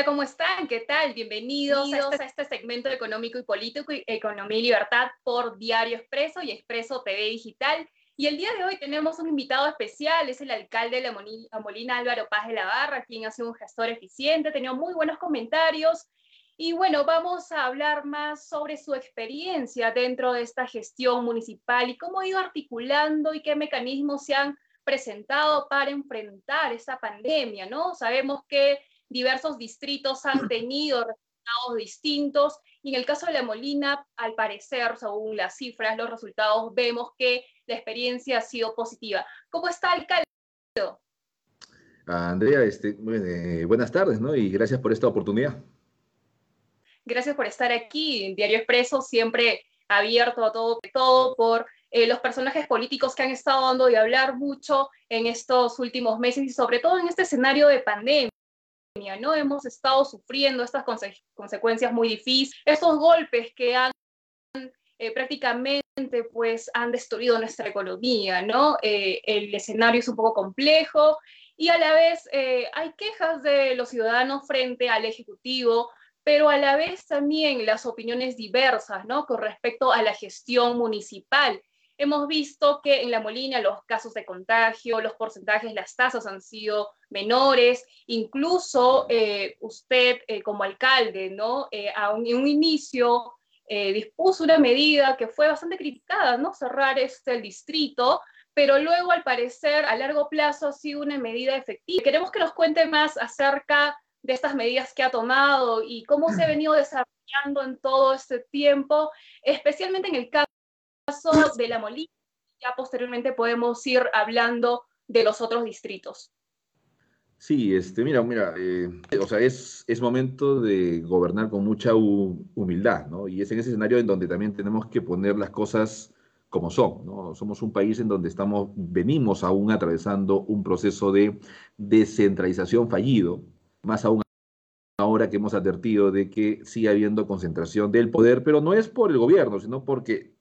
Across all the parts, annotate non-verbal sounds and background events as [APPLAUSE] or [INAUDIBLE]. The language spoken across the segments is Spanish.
Hola, ¿cómo están? ¿Qué tal? Bienvenidos, Bienvenidos a, este, segmento económico y político, Economía y Libertad por Diario Expreso y Expreso TV Digital. Y el día de hoy tenemos un invitado especial, es el alcalde de La Molina, Álvaro Paz de la Barra, quien ha sido un gestor eficiente, tenía muy buenos comentarios. Y bueno, vamos a hablar más sobre su experiencia dentro de esta gestión municipal y cómo ha ido articulando y qué mecanismos se han presentado para enfrentar esta pandemia, ¿no? Sabemos que diversos distritos han [CLEARS THROAT] tenido resultados distintos y en el caso de La Molina, al parecer, según las cifras, los resultados, vemos que la experiencia ha sido positiva. ¿Cómo está, alcalde? Andrea, este, eh, buenas tardes, ¿no? Y gracias por esta oportunidad. Gracias por estar aquí en Diario Expreso, siempre abierto a todo, todo por eh, los personajes políticos que han estado dando de hablar mucho en estos últimos meses y sobre todo en este escenario de pandemia. ¿No? Hemos estado sufriendo estas consecuencias muy difíciles, estos golpes que han eh, prácticamente pues han destruido nuestra economía, ¿no? Eh, el escenario es un poco complejo y a la vez hay quejas de los ciudadanos frente al Ejecutivo, pero a la vez también las opiniones diversas, ¿no? Con respecto a la gestión municipal hemos visto que en La Molina los casos de contagio, los porcentajes, las tasas han sido menores, incluso eh, usted eh, como alcalde, ¿no? Eh, en un inicio dispuso una medida que fue bastante criticada, ¿no? Cerrar este, el distrito, pero luego al parecer a largo plazo ha sido una medida efectiva. Queremos que nos cuente más acerca de estas medidas que ha tomado y cómo se ha venido desarrollando en todo este tiempo, especialmente en el caso de La Molina, ya posteriormente podemos ir hablando de los otros distritos. Sí, este, mira, mira, eh, o sea, es, es momento de gobernar con mucha humildad, ¿no? Y es en ese escenario en donde también tenemos que poner las cosas como son, ¿no? Somos un país en donde estamos, venimos aún atravesando un proceso de descentralización fallido, más aún ahora que hemos advertido de que sigue habiendo concentración del poder, pero no es por el gobierno, sino porque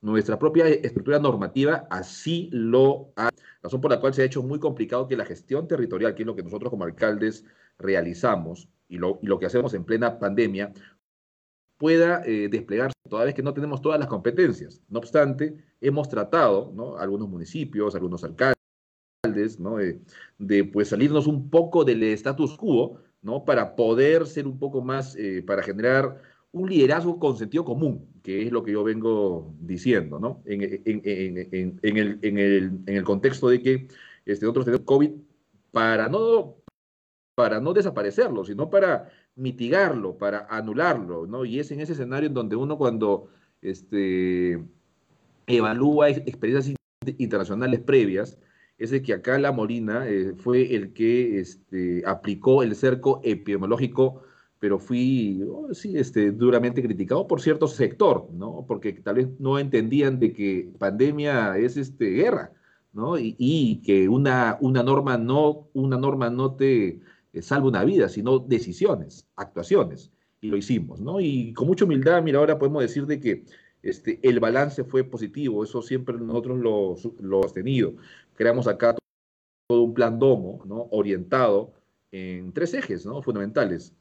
nuestra propia estructura normativa así lo ha, razón por la cual se ha hecho muy complicado que la gestión territorial, que es lo que nosotros como alcaldes realizamos y lo, que hacemos en plena pandemia, pueda eh, desplegarse, toda vez que no tenemos todas las competencias. No obstante, hemos tratado, ¿no? algunos municipios, algunos alcaldes, ¿no? De, pues salirnos un poco del status quo, ¿no? Para poder ser un poco más, eh, para generar un liderazgo con sentido común, que es lo que yo vengo diciendo, ¿no? En, el, contexto de que este, nosotros tenemos COVID para no, para no desaparecerlo, sino para mitigarlo, para anularlo, ¿no? Y es en ese escenario en donde uno cuando este, evalúa experiencias internacionales previas, es de que acá La Molina eh, fue el que este, aplicó el cerco epidemiológico, pero fui oh, sí, este, duramente criticado por cierto sector, ¿no? Porque tal vez no entendían de que pandemia es este, guerra, ¿no? Y, que una, una, norma no, una norma no te eh, salva una vida, sino decisiones, actuaciones. Y lo hicimos, ¿no? Y con mucha humildad, mira, ahora podemos decir de que este, el balance fue positivo, eso siempre nosotros lo, lo hemos tenido creamos acá todo un plan domo, ¿no? Orientado en tres ejes, ¿no? Fundamentales.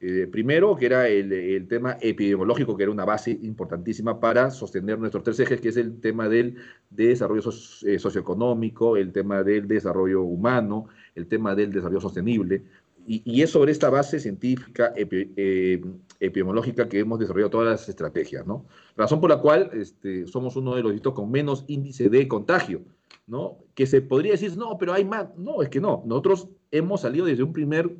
Eh, primero, que era el, tema epidemiológico, que era una base importantísima para sostener nuestros tres ejes, que es el tema del desarrollo eh, socioeconómico, el tema del desarrollo humano, el tema del desarrollo sostenible. Y, es sobre esta base científica eh, epidemiológica que hemos desarrollado todas las estrategias, ¿no? Razón por la cual este, somos uno de los distritos con menos índice de contagio ¿no? Que se podría decir, no, pero hay más. No, es que no. Nosotros hemos salido desde un primer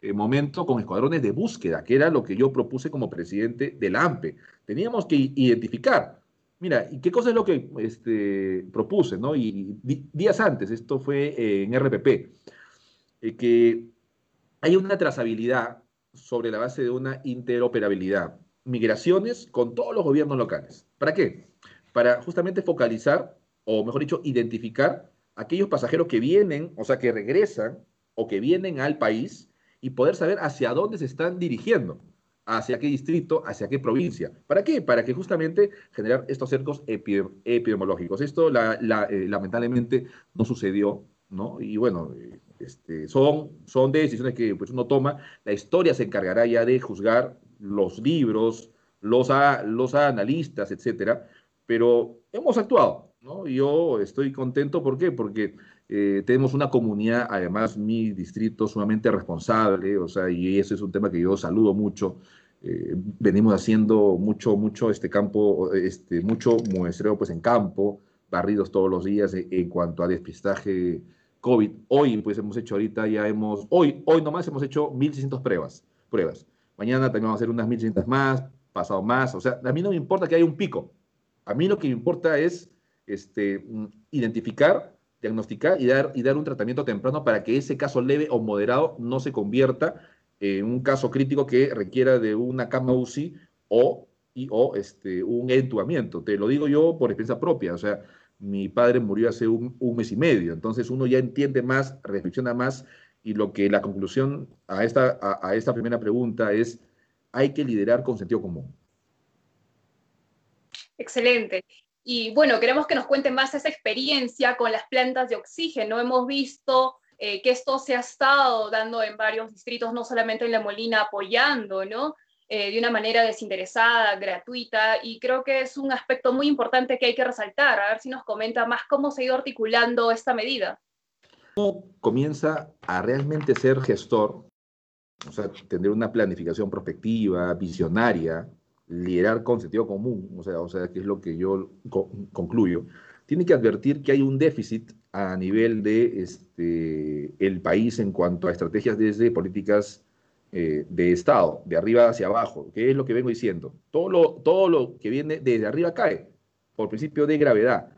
eh, momento con escuadrones de búsqueda, que era lo que yo propuse como presidente del AMPE. Teníamos que identificar. Mira, ¿y qué cosa es lo que este, propuse? ¿no? Y días antes, esto fue en RPP, eh, que hay una trazabilidad sobre la base de una interoperabilidad. Migraciones con todos los gobiernos locales. ¿Para qué? Para justamente focalizar o mejor dicho, identificar aquellos pasajeros que vienen, o sea, que regresan o que vienen al país y poder saber hacia dónde se están dirigiendo, hacia qué distrito, hacia qué provincia. ¿Para qué? Para que justamente generar estos cercos epidemiológicos. Esto eh, lamentablemente no sucedió, ¿no? Y bueno, este, son, son decisiones que pues, uno toma. La historia se encargará ya de juzgar los libros, los, los analistas, etcétera, pero hemos actuado, ¿no? Yo estoy contento, ¿por qué? Porque eh, tenemos una comunidad, además mi distrito sumamente responsable, o sea, y ese es un tema que yo saludo mucho. Eh, venimos haciendo mucho, mucho este campo, este, mucho muestreo pues en campo, barridos todos los días en, cuanto a despistaje COVID. Hoy, pues hemos hecho ahorita, ya hemos, hoy, hoy nomás hemos hecho 1.600 pruebas, pruebas. Mañana también vamos a hacer unas 1.600 más, pasado más. O sea, a mí no me importa que haya un pico. A mí lo que me importa es este, mm, identificar, diagnosticar y dar, y dar un tratamiento temprano para que ese caso leve o moderado no se convierta en un caso crítico que requiera de una cama UCI o, y, o este, un entubamiento. Te lo digo yo por experiencia propia. O sea, mi padre murió hace un, mes y medio, entonces uno ya entiende más, reflexiona más y lo que la conclusión a esta, a, esta primera pregunta es, hay que liderar con sentido común. Excelente. Y bueno, queremos que nos cuenten más esa experiencia con las plantas de oxígeno. Hemos visto eh, que esto se ha estado dando en varios distritos, no solamente en La Molina, apoyando, ¿no? Eh, de una manera desinteresada, gratuita, y creo que es un aspecto muy importante que hay que resaltar. A ver si nos comenta más cómo se ha ido articulando esta medida. ¿Cómo comienza a realmente ser gestor? O sea, tener una planificación prospectiva, visionaria, liderar con sentido común, o sea, o sea, que es lo que yo concluyo, tiene que advertir que hay un déficit a nivel de este, el país en cuanto a estrategias desde políticas eh, de Estado, de arriba hacia abajo, que es lo que vengo diciendo. Todo lo, todo lo que viene desde arriba cae, por principio de gravedad.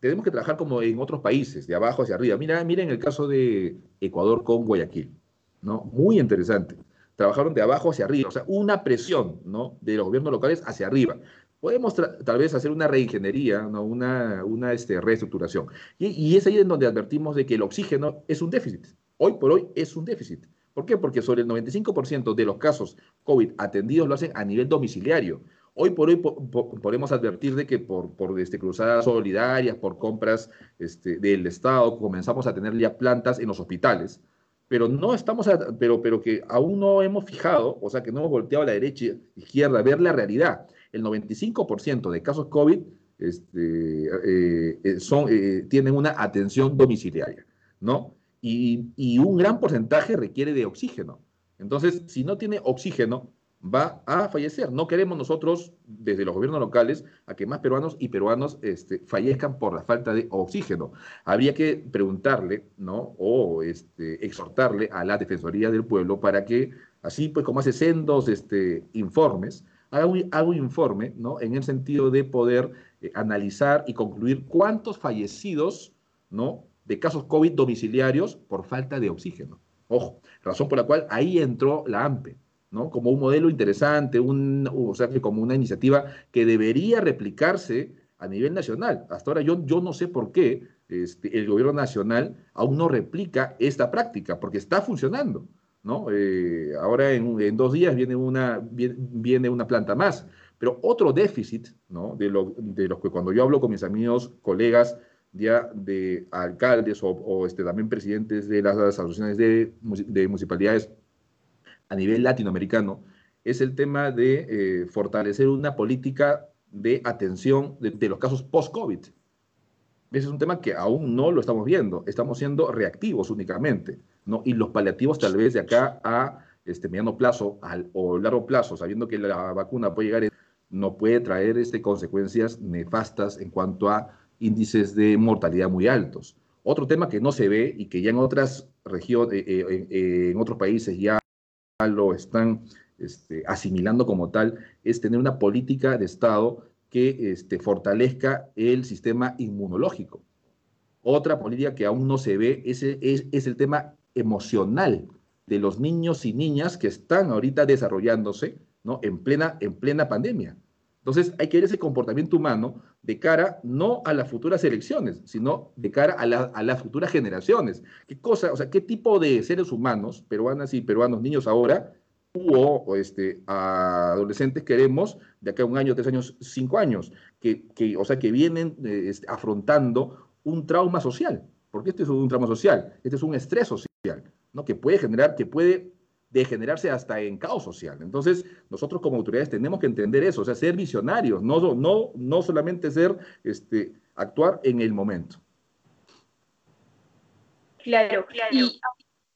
tenemos que trabajar como en otros países, de abajo hacia arriba. Mira, miren el caso de Ecuador con Guayaquil, ¿no? Muy interesante. Trabajaron de abajo hacia arriba, o sea, una presión, ¿no? De los gobiernos locales hacia arriba. Podemos tal vez hacer una reingeniería, ¿no? una, una este, reestructuración. Y, y es ahí en donde advertimos de que el oxígeno es un déficit. Hoy por hoy es un déficit. ¿Por qué? Porque sobre el 95% de los casos COVID atendidos lo hacen a nivel domiciliario. Hoy por hoy podemos advertir de que por, por este, cruzadas solidarias, por compras este, del Estado, comenzamos a tener ya plantas en los hospitales, pero no estamos, pero, pero que aún no hemos fijado, o sea, que no hemos volteado a la derecha izquierda a ver la realidad. El 95% de casos COVID este, eh, eh, son, eh, tienen una atención domiciliaria, ¿no? Y, un gran porcentaje requiere de oxígeno. Entonces, si no tiene oxígeno, va a fallecer. No queremos nosotros, desde los gobiernos locales, a que más peruanos y peruanos este, fallezcan por la falta de oxígeno. Habría que preguntarle, ¿no? O este, exhortarle a la Defensoría del Pueblo para que, así pues como hace sendos este, informes, haga un, informe, ¿no? En el sentido de poder eh, analizar y concluir cuántos fallecidos, ¿no? De casos COVID domiciliarios por falta de oxígeno. Ojo, razón por la cual ahí entró la AMPE, ¿no? Como un modelo interesante, un, o sea, como una iniciativa que debería replicarse a nivel nacional. Hasta ahora yo, yo no sé por qué este, el gobierno nacional aún no replica esta práctica, porque está funcionando, ¿no? Eh, ahora en, dos días viene una, viene, una planta más, pero otro déficit, ¿no? De, lo, de los que cuando yo hablo con mis amigos, colegas, ya de alcaldes o, este, también presidentes de las, asociaciones de, municipalidades a nivel latinoamericano, es el tema de eh, fortalecer una política de atención de, los casos post-COVID. Ese es un tema que aún no lo estamos viendo, estamos siendo reactivos únicamente, ¿no? Y los paliativos tal vez de acá a este mediano plazo al, o largo plazo, sabiendo que la vacuna puede llegar, no puede traer este, consecuencias nefastas en cuanto a índices de mortalidad muy altos. Otro tema que no se ve y que ya en otras regiones, eh, eh, eh, en otros países ya lo están este, asimilando como tal, es tener una política de Estado que este, fortalezca el sistema inmunológico. Otra política que aún no se ve es, es, el tema emocional de los niños y niñas que están ahorita desarrollándose ¿no? en, plena, en plena pandemia. Entonces hay que ver ese comportamiento humano de cara no a las futuras elecciones, sino de cara a, las futuras generaciones. ¿Qué cosa, o sea, qué tipo de seres humanos, peruanas y peruanos, niños ahora, o, este, adolescentes queremos de acá a un año, tres años, cinco años, que, o sea, que vienen eh, este, afrontando un trauma social, porque este es un tramo social, este es un estrés social, ¿no? Que puede generar, que puede degenerarse hasta en caos social. Entonces, nosotros como autoridades tenemos que entender eso, o sea, ser visionarios, no, no, no solamente ser, este, actuar en el momento. Claro, claro.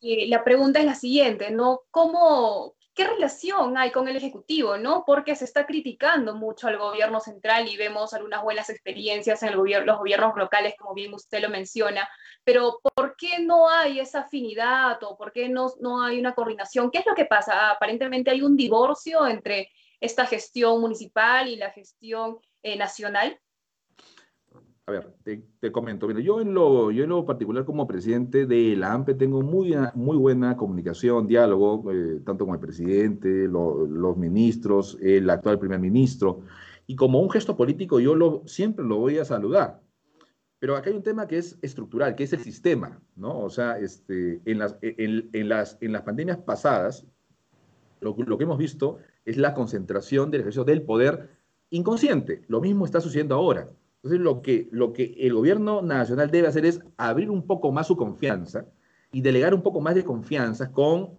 Y la pregunta es la siguiente, ¿no? ¿Cómo, ¿Qué relación hay con el Ejecutivo? ¿no? Porque se está criticando mucho al gobierno central y vemos algunas buenas experiencias en el gobierno, los gobiernos locales, como bien usted lo menciona, pero ¿por qué no hay esa afinidad o por qué no, no hay una coordinación? ¿Qué es lo que pasa? Aparentemente hay un divorcio entre esta gestión municipal y la gestión eh, nacional a ver, te, comento. Mira, yo en, lo, yo en lo particular como presidente de la AMPE tengo muy, muy buena comunicación, diálogo, eh, tanto con el presidente, los ministros, el actual primer ministro. Y como un gesto político yo lo, siempre lo voy a saludar. Pero acá hay un tema que es estructural, que es el sistema, ¿no? O sea, este, en, las, en, las, en las pandemias pasadas, lo, lo que hemos visto es la concentración del ejercicio del poder inconsciente. Lo mismo está sucediendo ahora. Entonces, lo que, lo que el gobierno nacional debe hacer es abrir un poco más su confianza y delegar un poco más de confianza con,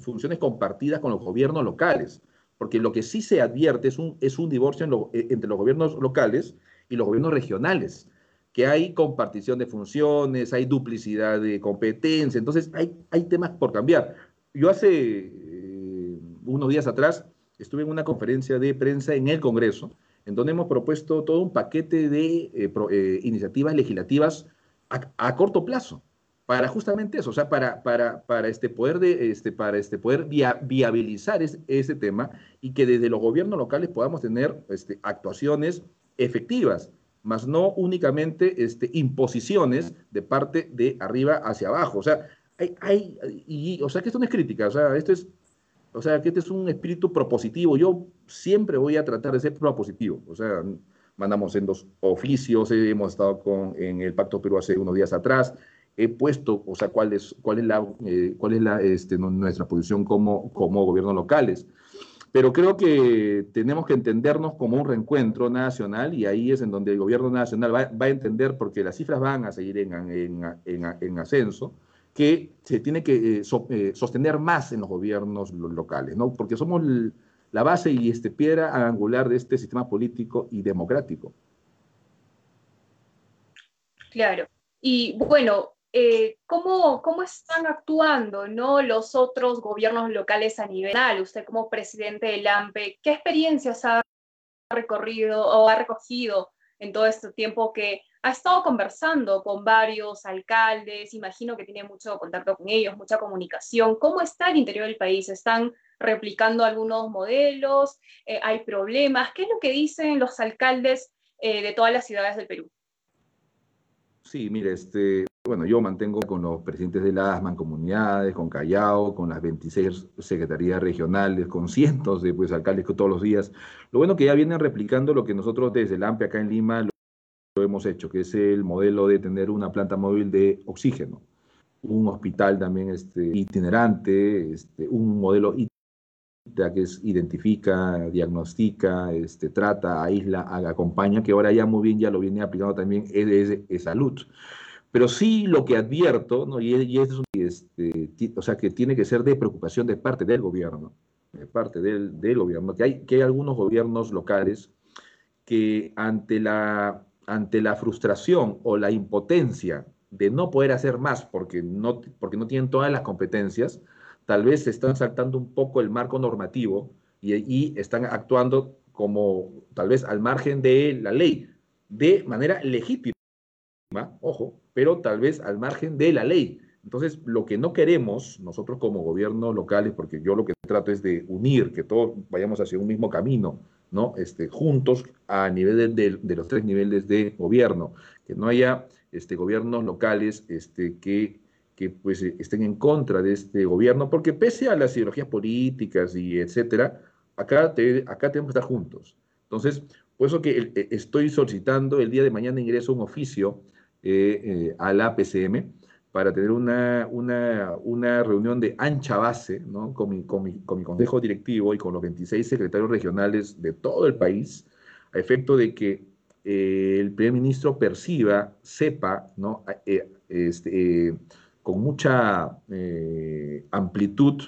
funciones compartidas con los gobiernos locales. Porque lo que sí se advierte es un, es un divorcio eh, entre los gobiernos locales y los gobiernos regionales, que hay compartición de funciones, hay duplicidad de competencia, entonces hay, hay temas por cambiar. Yo hace eh, unos días atrás estuve en una conferencia de prensa en el Congreso, en donde hemos propuesto todo un paquete de eh, eh, iniciativas legislativas a, corto plazo para justamente eso, o sea, para, para, para este poder, de, este, para este poder viabilizar ese tema y que desde los gobiernos locales podamos tener este, actuaciones efectivas, más no únicamente este, imposiciones de parte de arriba hacia abajo. O sea, hay, hay o sea, que esto no es crítica, o sea, esto es o sea, que este es un espíritu propositivo. Yo siempre voy a tratar de ser propositivo. O sea, mandamos en dos oficios, hemos estado con, en el Pacto Perú hace unos días atrás. He puesto, o sea, cuál es, cuál es, la, eh, cuál es la, este, nuestra posición como, como gobiernos locales. Pero creo que tenemos que entendernos como un reencuentro nacional y ahí es en donde el gobierno nacional va, va a entender, porque las cifras van a seguir en, en, en, en ascenso, que se tiene que eh, eh, sostener más en los gobiernos locales, ¿no? Porque somos la base y este, piedra angular de este sistema político y democrático. Claro. Y bueno, eh, ¿cómo, ¿cómo, están actuando ¿no? los otros gobiernos locales a nivel nacional? Usted como presidente del AMPE, ¿qué experiencias ha recorrido o ha recogido en todo este tiempo que ha estado conversando con varios alcaldes, imagino que tiene mucho contacto con ellos, mucha comunicación. ¿Cómo está el interior del país? ¿Están replicando algunos modelos? Eh, ¿Hay problemas? ¿Qué es lo que dicen los alcaldes eh, de todas las ciudades del Perú? Sí, mire, este, bueno, yo mantengo con los presidentes de las mancomunidades, con Callao, con las 26 secretarías regionales, con cientos de pues, alcaldes todos los días. Lo bueno que ya vienen replicando lo que nosotros desde el AMPE acá en Lima hemos hecho, que es el modelo de tener una planta móvil de oxígeno, un hospital también este, itinerante, este, un modelo que es identifica, diagnostica, este, trata, aísla, acompaña, que ahora ya muy bien ya lo viene aplicando también EDS Salud. Pero sí lo que advierto, ¿no? y, y es este, o sea, que tiene que ser de preocupación de parte del gobierno, de parte del, del gobierno, que hay, que hay algunos gobiernos locales que ante la ante la frustración o la impotencia de no poder hacer más porque no, porque no tienen todas las competencias, tal vez se están saltando un poco el marco normativo y, y están actuando como tal vez al margen de la ley, de manera legítima, ojo, pero tal vez al margen de la ley. Entonces, lo que no queremos nosotros como gobiernos locales, porque yo lo que trato es de unir, que todos vayamos hacia un mismo camino, ¿no? Este, juntos a nivel de, los tres niveles de gobierno, que no haya este, gobiernos locales este, que, que pues, estén en contra de este gobierno, porque pese a las ideologías políticas y etcétera, acá, acá tenemos que estar juntos. Entonces, por eso que eh, estoy solicitando el día de mañana ingreso un oficio eh, eh, a la PCM para tener una, una, una, reunión de ancha base ¿no? con, mi, con, mi, con, mi, consejo directivo y con los 26 secretarios regionales de todo el país, a efecto de que eh, el primer ministro perciba, sepa, ¿no? Eh, este, con mucha amplitud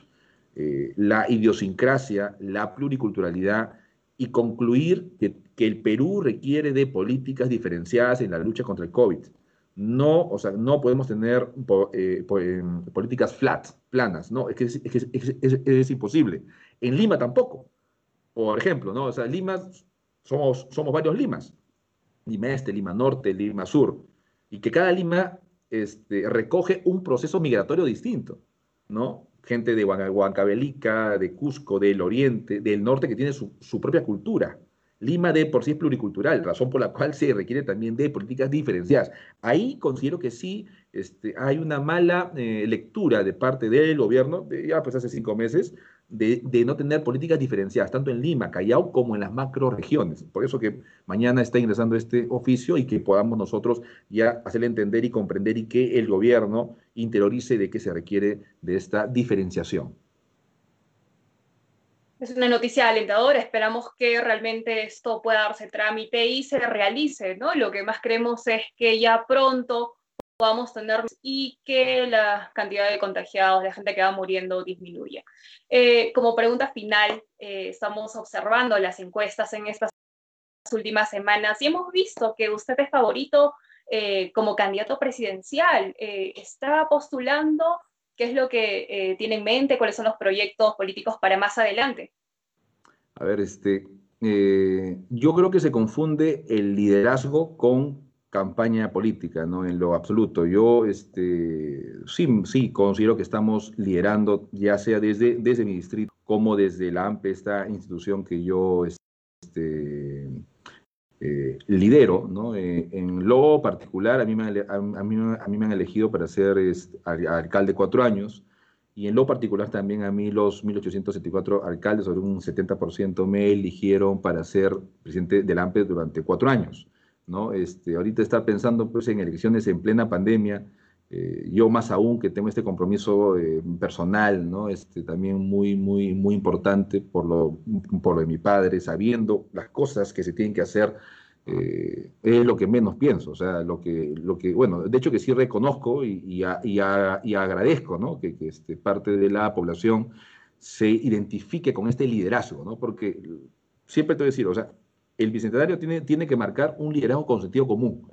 la idiosincrasia, la pluriculturalidad y concluir que, que, el Perú requiere de políticas diferenciadas en la lucha contra el COVID. No, o sea, no podemos tener eh, em, políticas flat, planas, no, es que es, es, es, imposible. En Lima tampoco. Por ejemplo, ¿no? O sea, Lima, somos, somos varios Limas. Lima Este, Lima Norte, Lima Sur. Y que cada Lima este, recoge un proceso migratorio distinto, ¿no? gente de Huancavelica, de Cusco, del Oriente, del Norte, que tiene su, propia cultura. Lima de por sí es pluricultural, razón por la cual se requiere también de políticas diferenciadas. Ahí considero que sí este, hay una mala eh, lectura de parte del gobierno, ya pues hace cinco meses, de, no tener políticas diferenciadas, tanto en Lima, Callao, como en las macro regiones. Por eso que mañana está ingresando este oficio y que podamos nosotros ya hacerle entender y comprender y que el gobierno interiorice de qué se requiere de esta diferenciación. Es una noticia alentadora, esperamos que realmente esto pueda darse trámite y se realice, ¿no? Lo que más creemos es que ya pronto podamos tener y que la cantidad de contagiados, de gente que va muriendo, disminuya. Eh, como pregunta final, eh, estamos observando las encuestas en estas últimas semanas y hemos visto que usted es favorito eh, como candidato presidencial. ¿Está postulando? ¿Qué es lo que tiene en mente? ¿Cuáles son los proyectos políticos para más adelante? A ver, este, yo creo que se confunde el liderazgo con campaña política, ¿no? En lo absoluto. Yo este, sí, sí considero que estamos liderando, ya sea desde, desde mi distrito como desde la AMPE, esta institución que yo este, eh, lidero, ¿no? Eh, en lo particular, a mí, me, a, mí, a mí me han elegido para ser alcalde cuatro años, y en lo particular también a mí los 1.874 alcaldes, sobre un 70% me eligieron para ser presidente del AMPE durante cuatro años. ¿no? Este, ahorita estar pensando pues, en elecciones en plena pandemia, eh, yo más aún que tengo este compromiso eh, personal, ¿no? Este, también muy, muy, muy importante por lo, por lo de mi padre, sabiendo las cosas que se tienen que hacer, eh, es lo que menos pienso, o sea, lo que, lo que bueno, de hecho que sí reconozco y, y, y, y agradezco, ¿no? Que, que este, parte de la población se identifique con este liderazgo, ¿no? Porque siempre te voy a decir, o sea, el bicentenario tiene, tiene que marcar un liderazgo con sentido común.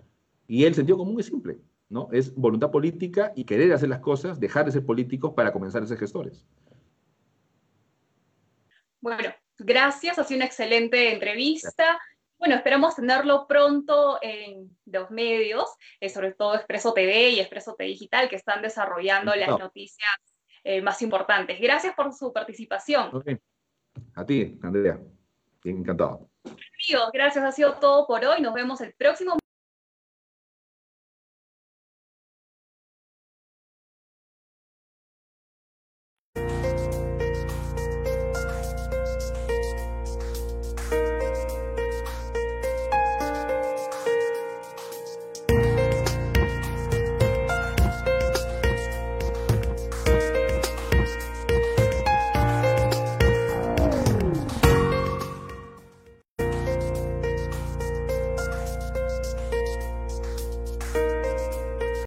Y el sentido común es simple, ¿no? Es voluntad política y querer hacer las cosas, dejar de ser políticos para comenzar a ser gestores. Bueno, gracias, ha sido una excelente entrevista. Bueno, esperamos tenerlo pronto en los medios, eh, sobre todo Expreso TV y Expreso TV Digital, que están desarrollando las noticias eh, más importantes. Gracias por su participación. A ti, Andrea. Encantado. Gracias, ha sido todo por hoy. Nos vemos el próximo